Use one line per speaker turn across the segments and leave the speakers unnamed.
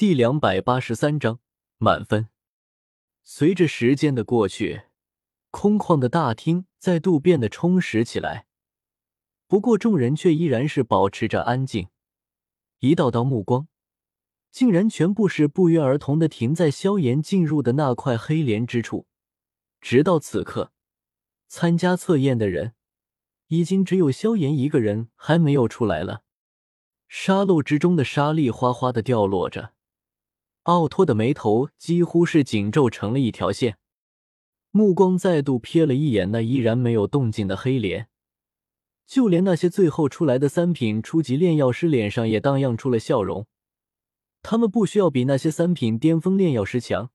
第两百八十三章满分。随着时间的过去，空旷的大厅再度变得充实起来。不过，众人却依然是保持着安静，一道道目光竟然全部是不约而同的停在萧炎进入的那块黑莲之处。直到此刻，参加测验的人已经只有萧炎一个人还没有出来了。沙漏之中的沙粒哗哗的掉落着，奥托的眉头几乎是紧皱成了一条线，目光再度瞥了一眼那依然没有动静的黑莲，就连那些最后出来的三品初级炼药师脸上也荡漾出了笑容。他们不需要比那些三品巅峰炼药师强，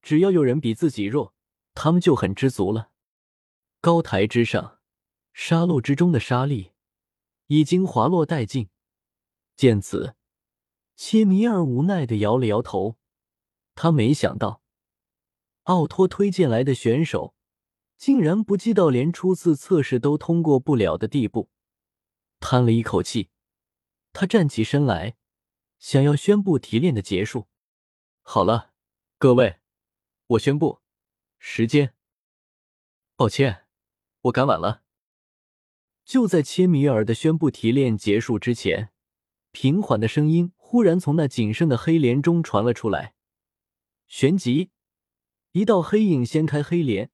只要有人比自己弱。他们就很知足了。高台之上，沙漏之中的沙粒已经滑落殆尽。见此，切米尔无奈的摇了摇头。他没想到，奥托推荐来的选手竟然不济到连初次测试都通过不了的地步。叹了一口气，他站起身来，想要宣布提炼的结束。好了，各位，我宣布。时间，抱歉，我赶晚了。就在切米尔的宣布提炼结束之前，平缓的声音忽然从那仅剩的黑莲中传了出来。旋即，一道黑影掀开黑莲，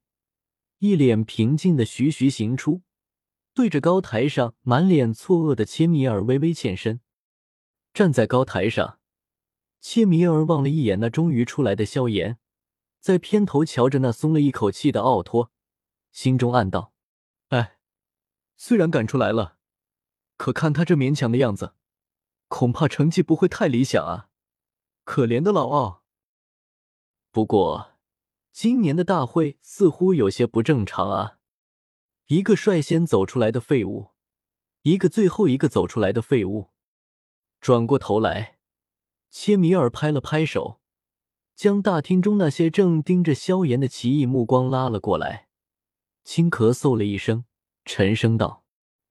一脸平静的徐徐行出，对着高台上满脸错愕的切米尔微微欠身。站在高台上，切米尔望了一眼那终于出来的萧炎。在偏头瞧着那松了一口气的奥托，心中暗道：“哎，虽然赶出来了，可看他这勉强的样子，恐怕成绩不会太理想啊！可怜的老奥。不过，今年的大会似乎有些不正常啊！一个率先走出来的废物，一个最后一个走出来的废物。”转过头来，切米尔拍了拍手。将大厅中那些正盯着萧炎的奇异目光拉了过来，轻咳嗽了一声，沉声道：“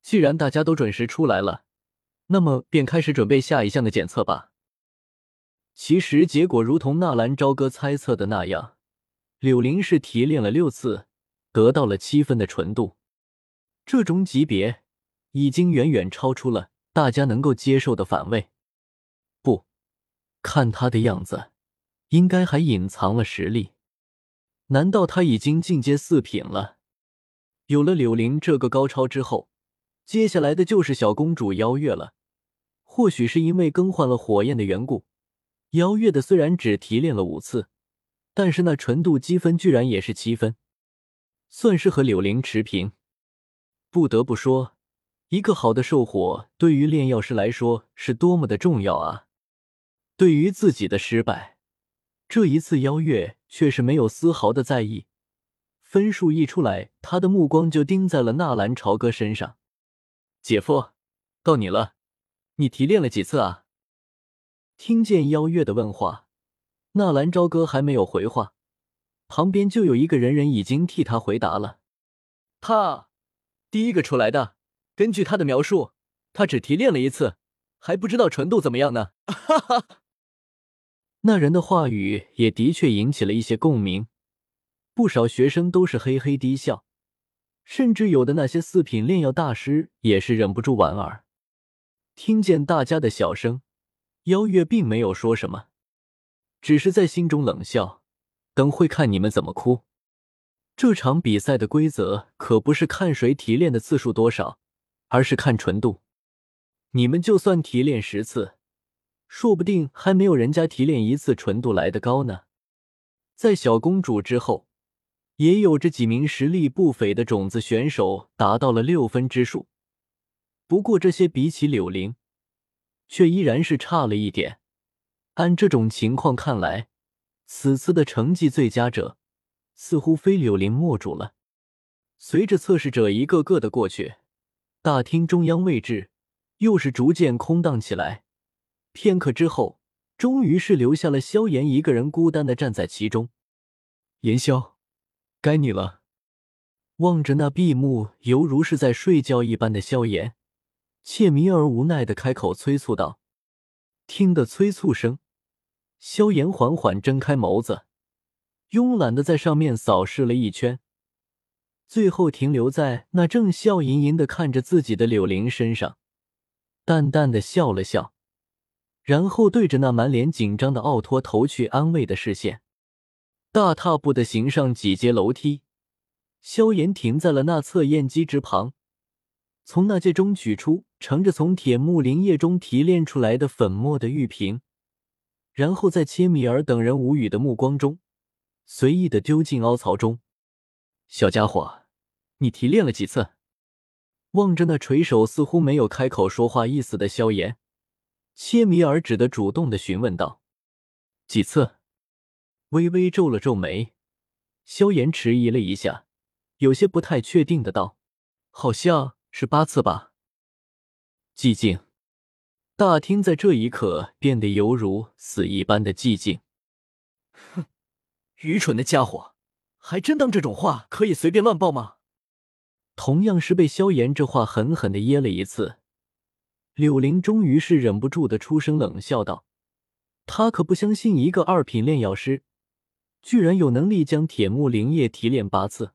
既然大家都准时出来了，那么便开始准备下一项的检测吧。”其实结果如同纳兰朝歌猜测的那样，柳林是提炼了六次，得到了七分的纯度，这种级别已经远远超出了大家能够接受的范围。不，看他的样子。应该还隐藏了实力？难道他已经进阶四品了？有了柳灵这个高超之后，接下来的就是小公主邀月了。或许是因为更换了火焰的缘故，邀月的虽然只提炼了五次，但是那纯度积分居然也是七分，算是和柳灵持平。不得不说，一个好的兽火对于炼药师来说是多么的重要啊！对于自己的失败。这一次邀月却是没有丝毫的在意，分数一出来，他的目光就盯在了纳兰朝歌身上。姐夫，到你了，你提炼了几次啊？听见邀月的问话，纳兰朝歌还没有回话，旁边就有一个人人已经替他回答了。他第一个出来的，根据他的描述，他只提炼了一次，还不知道纯度怎么样呢。哈哈。那人的话语也的确引起了一些共鸣，不少学生都是嘿嘿低笑，甚至有的那些四品炼药大师也是忍不住莞尔。听见大家的笑声，邀月并没有说什么，只是在心中冷笑：等会看你们怎么哭。这场比赛的规则可不是看谁提炼的次数多少，而是看纯度。你们就算提炼十次。说不定还没有人家提炼一次纯度来的高呢。在小公主之后，也有着几名实力不菲的种子选手达到了六分之数。不过这些比起柳灵，却依然是差了一点。按这种情况看来，此次的成绩最佳者似乎非柳灵莫属了。随着测试者一个个的过去，大厅中央位置又是逐渐空荡起来。片刻之后，终于是留下了萧炎一个人孤单的站在其中。炎萧，该你了。望着那闭目犹如是在睡觉一般的萧炎，切米尔无奈的开口催促道。听得催促声，萧炎缓缓睁开眸子，慵懒的在上面扫视了一圈，最后停留在那正笑吟吟的看着自己的柳玲身上，淡淡的笑了笑，然后对着那满脸紧张的奥托投去安慰的视线，大踏步的行上几阶楼梯。萧炎停在了那测验机之旁，从那戒中取出盛着从铁木灵液中提炼出来的粉末的玉瓶，然后在切米尔等人无语的目光中，随意的丢进凹槽中。小家伙，你提炼了几次？望着那垂手似乎没有开口说话意思的萧炎，切米尔只得主动的询问道：“几次？”微微皱了皱眉，萧炎迟疑了一下。有些不太确定的道：“好像是八次吧。”寂静，大厅在这一刻变得犹如死一般的寂静。
哼，愚蠢的家伙，还真当这种话可以随便乱报吗？
同样是被萧炎这话狠狠的噎了一次，柳林终于是忍不住的出声冷笑道：“他可不相信一个二品炼药师，居然有能力将铁木灵液提炼八次。”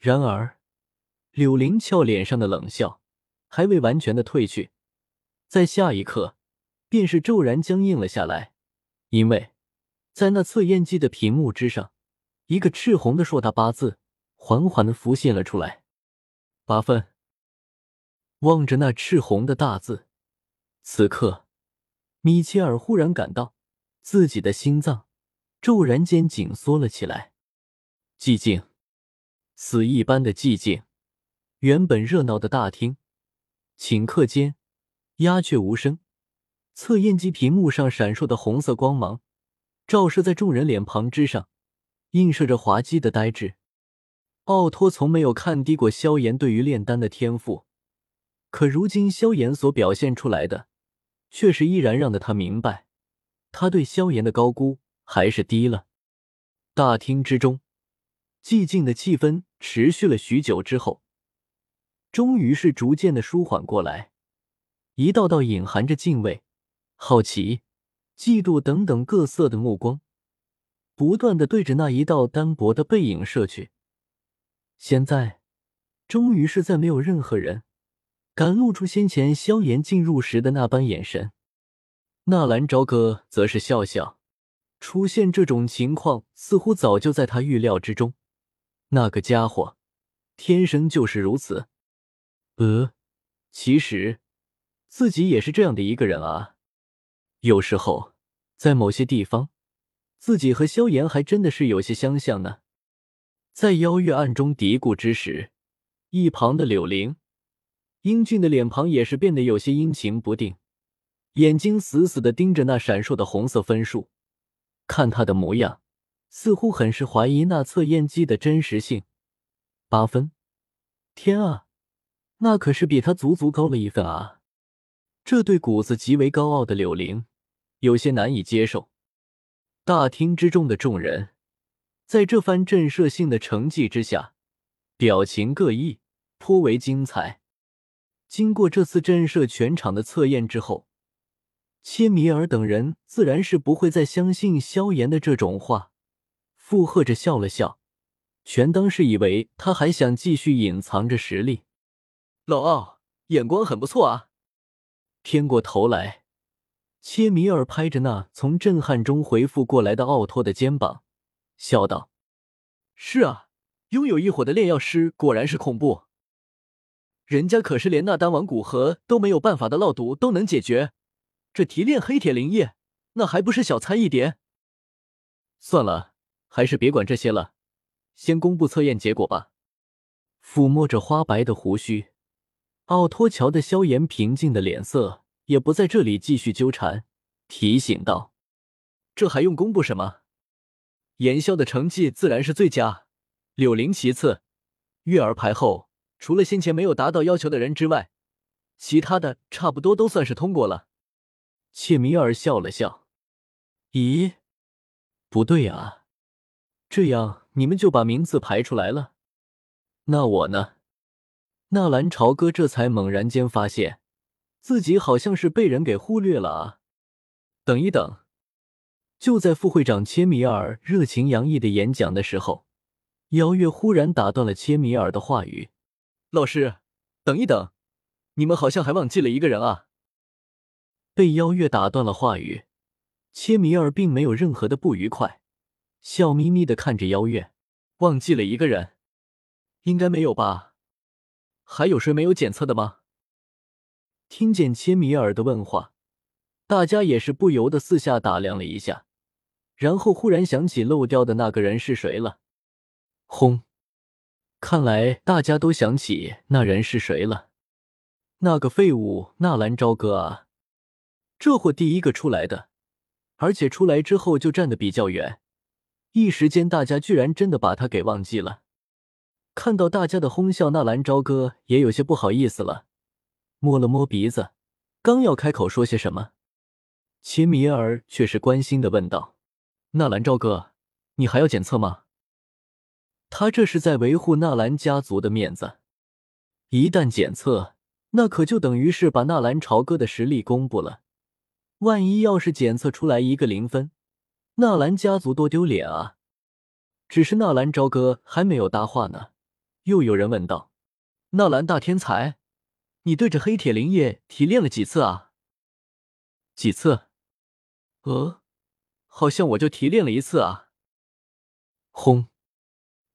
然而，柳灵俏脸上的冷笑还未完全的褪去，在下一刻，便是骤然僵硬了下来，因为在那测验机的屏幕之上，一个赤红的硕大八字缓缓的浮现了出来。八分。望着那赤红的大字，此刻，米切尔忽然感到自己的心脏骤然间紧缩了起来。寂静。死一般的寂静，原本热闹的大厅，顷刻间鸦雀无声。测验机屏幕上闪烁的红色光芒，照射在众人脸庞之上，映射着滑稽的呆滞。奥托从没有看低过萧炎对于炼丹的天赋，可如今萧炎所表现出来的，却是依然让得他明白，他对萧炎的高估还是低了。大厅之中。寂静的气氛持续了许久之后，终于是逐渐的舒缓过来。一道道隐含着敬畏、好奇、嫉妒等等各色的目光，不断的对着那一道单薄的背影射去。现在，终于是再没有任何人敢露出先前萧炎进入时的那般眼神。纳兰朝歌则是笑笑，出现这种情况，似乎早就在他预料之中。那个家伙，天生就是如此。呃，其实自己也是这样的一个人啊。有时候，在某些地方，自己和萧炎还真的是有些相像呢。在邀月暗中嘀咕之时，一旁的柳玲英俊的脸庞也是变得有些阴晴不定，眼睛死死的盯着那闪烁的红色分数，看他的模样。似乎很是怀疑那测验机的真实性。八分，天啊，那可是比他足足高了一分啊！这对骨子极为高傲的柳玲有些难以接受。大厅之中的众人在这番震慑性的成绩之下，表情各异，颇为精彩。经过这次震慑全场的测验之后，切米尔等人自然是不会再相信萧炎的这种话。附和着笑了笑，全当是以为他还想继续隐藏着实力。
老奥，眼光很不错啊！
偏过头来，切米尔拍着那从震撼中回复过来的奥托的肩膀，笑道：“
是啊，拥有一伙的炼药师果然是恐怖。人家可是连那丹王古河都没有办法的烙毒都能解决，这提炼黑铁灵液，那还不是小菜一碟？
算了。”还是别管这些了，先公布测验结果吧。抚摸着花白的胡须，奥托乔的萧炎平静的脸色也不在这里继续纠缠，提醒道：“
这还用公布什么？炎萧的成绩自然是最佳，柳林其次，月儿排后。除了先前没有达到要求的人之外，其他的差不多都算是通过了。”
切米尔笑了笑：“咦，不对啊。”这样你们就把名字排出来了，那我呢？纳兰朝歌这才猛然间发现自己好像是被人给忽略了啊！等一等，就在副会长切米尔热情洋溢的演讲的时候，邀月忽然打断了切米尔的话语：“
老师，等一等，你们好像还忘记了一个人啊！”
被邀月打断了话语，切米尔并没有任何的不愉快，笑眯眯的看着邀月：“
忘记了一个人？应该没有吧？还有谁没有检测的吗？”
听见切米尔的问话，大家也是不由得四下打量了一下。然后忽然想起漏掉的那个人是谁了，轰！看来大家都想起那人是谁了，那个废物纳兰朝歌啊！这货第一个出来的，而且出来之后就站得比较远，一时间大家居然真的把他给忘记了。看到大家的哄笑，纳兰朝歌也有些不好意思了，摸了摸鼻子，刚要开口说些什么，秦米尔却是关心的问道。纳兰朝歌，你还要检测吗？他这是在维护纳兰家族的面子。一旦检测，那可就等于是把纳兰朝歌的实力公布了。万一要是检测出来一个零分，纳兰家族多丢脸啊！只是纳兰朝歌还没有搭话呢，又有人问道：“
纳兰大天才，你对着黑铁灵液提炼了几次啊？
几次？
呃。”好像我就提炼了一次啊！
轰！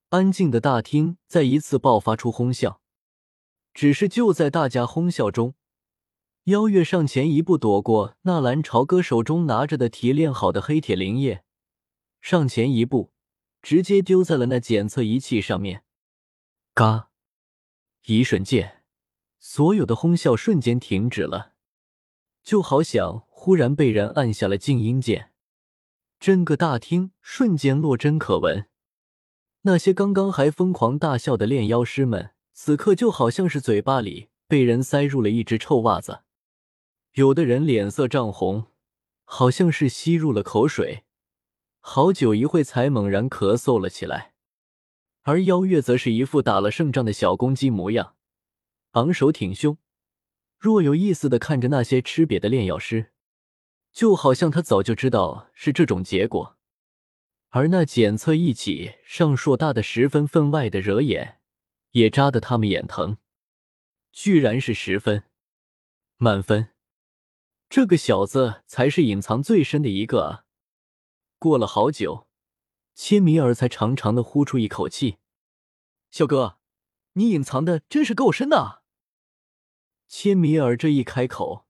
安静的大厅再一次爆发出哄笑。只是就在大家哄笑中，邀月上前一步，躲过纳兰朝歌手中拿着的提炼好的黑铁灵液，上前一步，直接丢在了那检测仪器上面。嘎！一瞬间，所有的哄笑瞬间停止了，就好像忽然被人按下了静音键。整个大厅瞬间落针可闻，那些刚刚还疯狂大笑的炼妖师们，此刻就好像是嘴巴里被人塞入了一只臭袜子。有的人脸色涨红，好像是吸入了口水，好久一会才猛然咳嗽了起来。而邀月则是一副打了胜仗的小公鸡模样，昂首挺胸，若有意思的看着那些吃瘪的炼药师。就好像他早就知道是这种结果，而那检测一起上硕大的十分分外的惹眼，也扎得他们眼疼。居然是十分，满分，这个小子才是隐藏最深的一个啊！过了好久，切米尔才长长的呼出一口气：“
小哥，你隐藏的真是够深的。”
切米尔这一开口。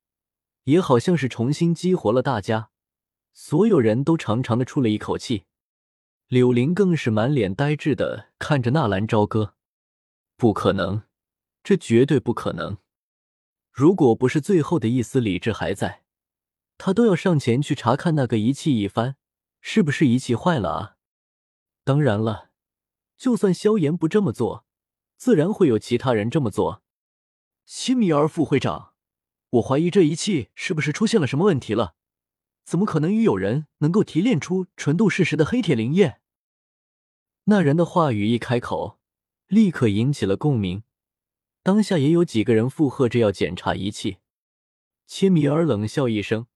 也好像是重新激活了大家，所有人都长长的出了一口气。柳林更是满脸呆滞的看着纳兰朝歌，不可能，这绝对不可能！如果不是最后的一丝理智还在，他都要上前去查看那个仪器一番，是不是仪器坏了啊？当然了，就算萧炎不这么做，自然会有其他人这么做。
西米尔副会长。我怀疑这仪器是不是出现了什么问题了？怎么可能与有人能够提炼出纯度适时的黑铁灵液？
那人的话语一开口，立刻引起了共鸣。当下也有几个人附和着要检查仪器。切米尔冷笑一声，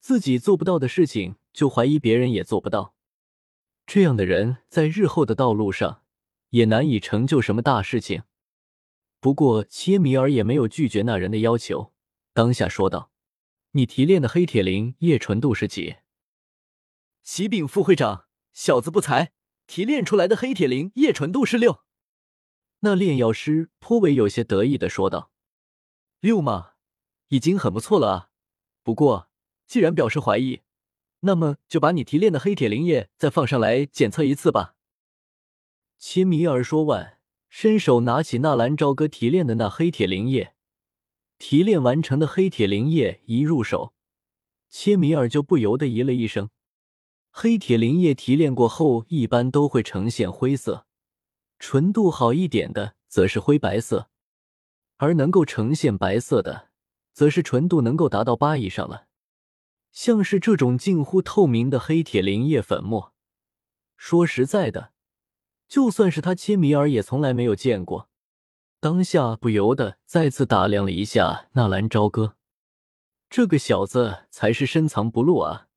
自己做不到的事情，就怀疑别人也做不到。这样的人在日后的道路上也难以成就什么大事情。不过切米尔也没有拒绝那人的要求。当下说道：“你提炼的黑铁灵液纯度是几？”
启禀副会长，小子不才，提炼出来的黑铁灵液纯度是六。
那炼药师颇为有些得意的说道：“
六吗？已经很不错了啊。不过既然表示怀疑，那么就把你提炼的黑铁灵液再放上来检测一次吧。”
切米尔说完，伸手拿起纳兰朝歌提炼的那黑铁灵液。提炼完成的黑铁灵液一入手，切米尔就不由得咦了一声。黑铁灵液提炼过后，一般都会呈现灰色，纯度好一点的则是灰白色，而能够呈现白色的，则是纯度能够达到八以上了。像是这种近乎透明的黑铁灵液粉末，说实在的，就算是他切米尔也从来没有见过。当下不由得再次打量了一下纳兰朝歌，这个小子才是深藏不露啊！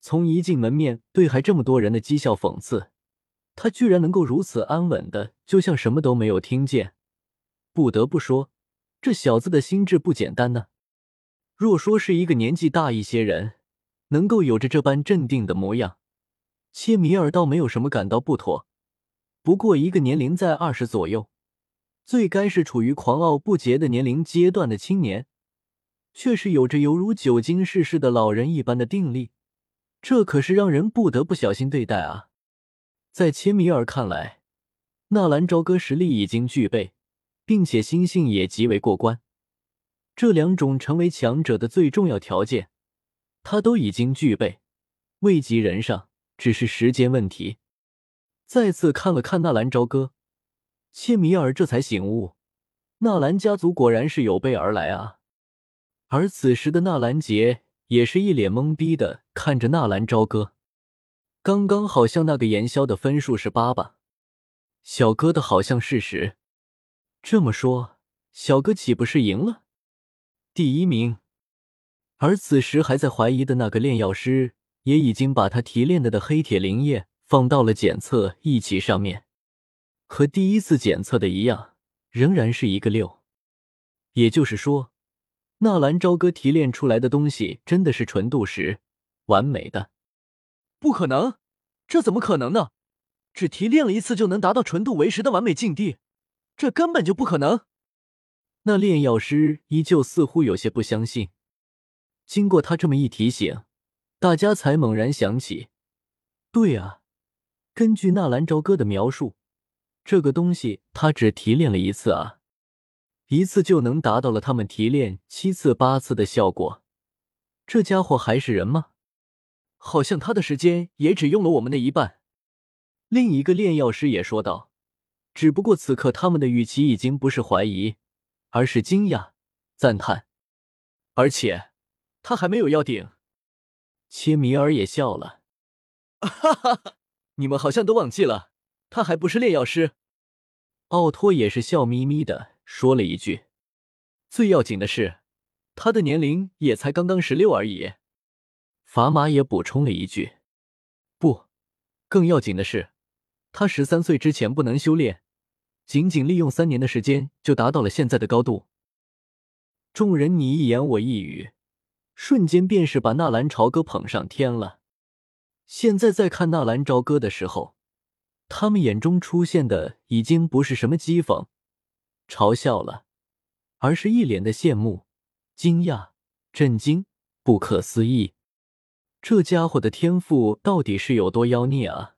从一进门面对还这么多人的讥笑讽刺，他居然能够如此安稳的，就像什么都没有听见。不得不说，这小子的心智不简单呢。若说是一个年纪大一些人，能够有着这般镇定的模样，切米尔倒没有什么感到不妥。不过，一个年龄在二十左右，最该是处于狂傲不洁的年龄阶段的青年，却是有着犹如久经世事的老人一般的定力，这可是让人不得不小心对待啊！在切米尔看来，纳兰朝歌实力已经具备，并且心性也极为过关，这两种成为强者的最重要条件，他都已经具备，位极人上，只是时间问题。再次看了看纳兰朝歌，切米尔这才醒悟，纳兰家族果然是有备而来啊！而此时的纳兰杰也是一脸懵逼的看着纳兰朝歌，刚刚好像那个炎霄的分数是八吧？小哥的好像是十，这么说，小哥岂不是赢了？第一名。而此时还在怀疑的那个炼药师，也已经把他提炼的的黑铁灵液。放到了检测仪器上面，和第一次检测的一样，仍然是一个六。也就是说，纳兰朝歌提炼出来的东西真的是纯度十，完美的。
不可能，这怎么可能呢？只提炼了一次就能达到纯度为十的完美境地，这根本就不可能。
那炼药师依旧似乎有些不相信。经过他这么一提醒，大家才猛然想起，对啊。根据纳兰朝歌的描述，这个东西他只提炼了一次啊，一次就能达到了他们提炼七次八次的效果。这家伙还是人吗？
好像他的时间也只用了我们的一半。
另一个炼药师也说道。只不过此刻他们的语气已经不是怀疑，而是惊讶、赞叹。
而且他还没有药顶。
切米尔也笑了，
哈哈哈。你们好像都忘记了，他还不是炼药师。
奥托也是笑眯眯的说了一句：“
最要紧的是，他的年龄也才刚刚十六而已。”
法玛也补充了一句：“
不，更要紧的是，他十三岁之前不能修炼，仅仅利用三年的时间就达到了现在的高度。”
众人你一言我一语，瞬间便是把纳兰朝歌捧上天了。现在在看纳兰朝歌的时候，他们眼中出现的已经不是什么讥讽、嘲笑了，而是一脸的羡慕、惊讶、震惊、不可思议。这家伙的天赋到底是有多妖孽啊？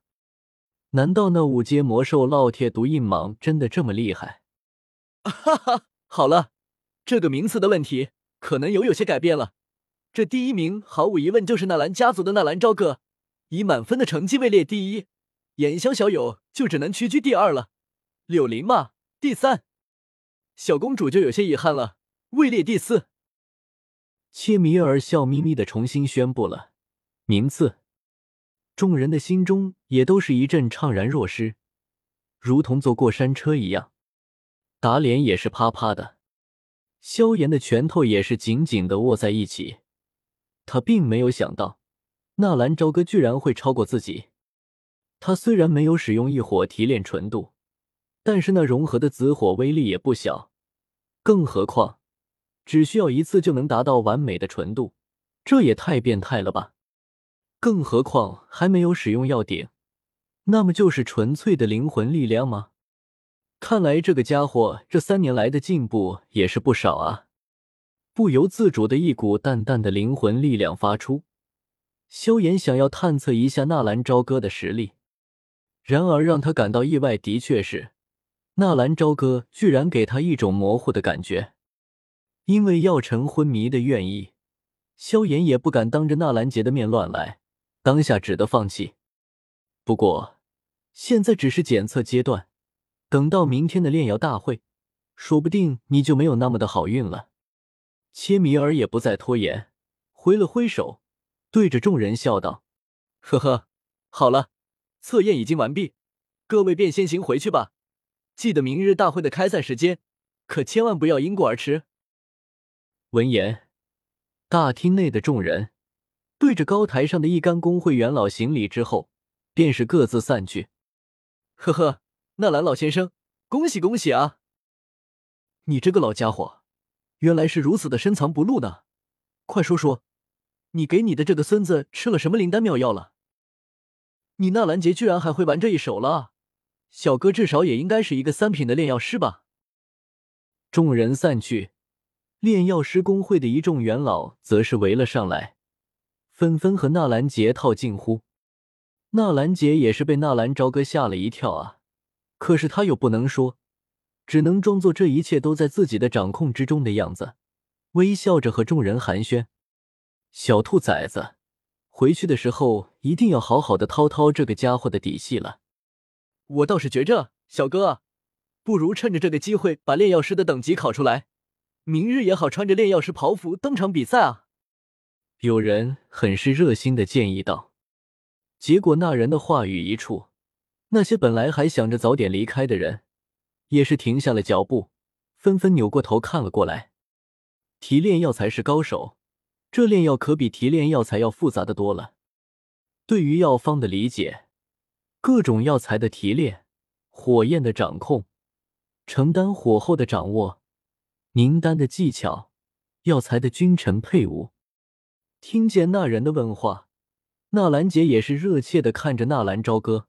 难道那五阶魔兽烙铁毒印蟒真的这么厉害？
哈哈，好了，这个名次的问题可能有有些改变了。这第一名毫无疑问就是纳兰家族的纳兰朝歌。以满分的成绩位列第一，炎香小友就只能屈居第二了。柳林嘛，第三，小公主就有些遗憾了，位列第四。
切米尔笑眯眯的重新宣布了名次，众人的心中也都是一阵怅然若失，如同坐过山车一样。打脸也是啪啪的，萧炎的拳头也是紧紧的握在一起，他并没有想到。纳兰朝歌居然会超过自己。他虽然没有使用异火提炼纯度，但是那融合的紫火威力也不小。更何况，只需要一次就能达到完美的纯度，这也太变态了吧！更何况还没有使用药鼎，那么就是纯粹的灵魂力量吗？看来这个家伙这三年来的进步也是不少啊！不由自主的一股淡淡的灵魂力量发出。萧炎想要探测一下纳兰朝歌的实力，然而让他感到意外的确是，纳兰朝歌居然给他一种模糊的感觉。因为药尘昏迷的愿意，萧炎也不敢当着纳兰杰的面乱来，当下只得放弃。不过现在只是检测阶段，等到明天的炼药大会，说不定你就没有那么的好运了。切米尔也不再拖延，挥了挥手。对着众人笑道：“
呵呵，好了，测验已经完毕，各位便先行回去吧。记得明日大会的开赛时间，可千万不要因故而迟。”
闻言，大厅内的众人对着高台上的一干工会元老行礼之后，便是各自散去。
呵呵，纳兰老先生，恭喜恭喜啊！你这个老家伙，原来是如此的深藏不露呢！快说说，你给你的这个孙子吃了什么灵丹妙药了？你纳兰杰居然还会玩这一手了？小哥至少也应该是一个三品的炼药师吧？
众人散去，炼药师工会的一众元老则是围了上来，纷纷和纳兰杰套近乎。纳兰杰也是被纳兰朝歌吓了一跳啊，可是他又不能说，只能装作这一切都在自己的掌控之中的样子，微笑着和众人寒暄。小兔崽子，回去的时候一定要好好的掏掏这个家伙的底细了。
我倒是觉着，小哥，不如趁着这个机会把炼药师的等级考出来，明日也好穿着炼药师袍服登场比赛啊！
有人很是热心的建议道。结果那人的话语一出，那些本来还想着早点离开的人，也是停下了脚步，纷纷扭过头看了过来。提炼药材是高手，这炼药可比提炼药材要复杂的多了。对于药方的理解，各种药材的提炼、火焰的掌控、承担火候的掌握、凝丹的技巧、药材的君臣配伍，听见那人的问话。纳兰姐也是热切的看着纳兰朝歌，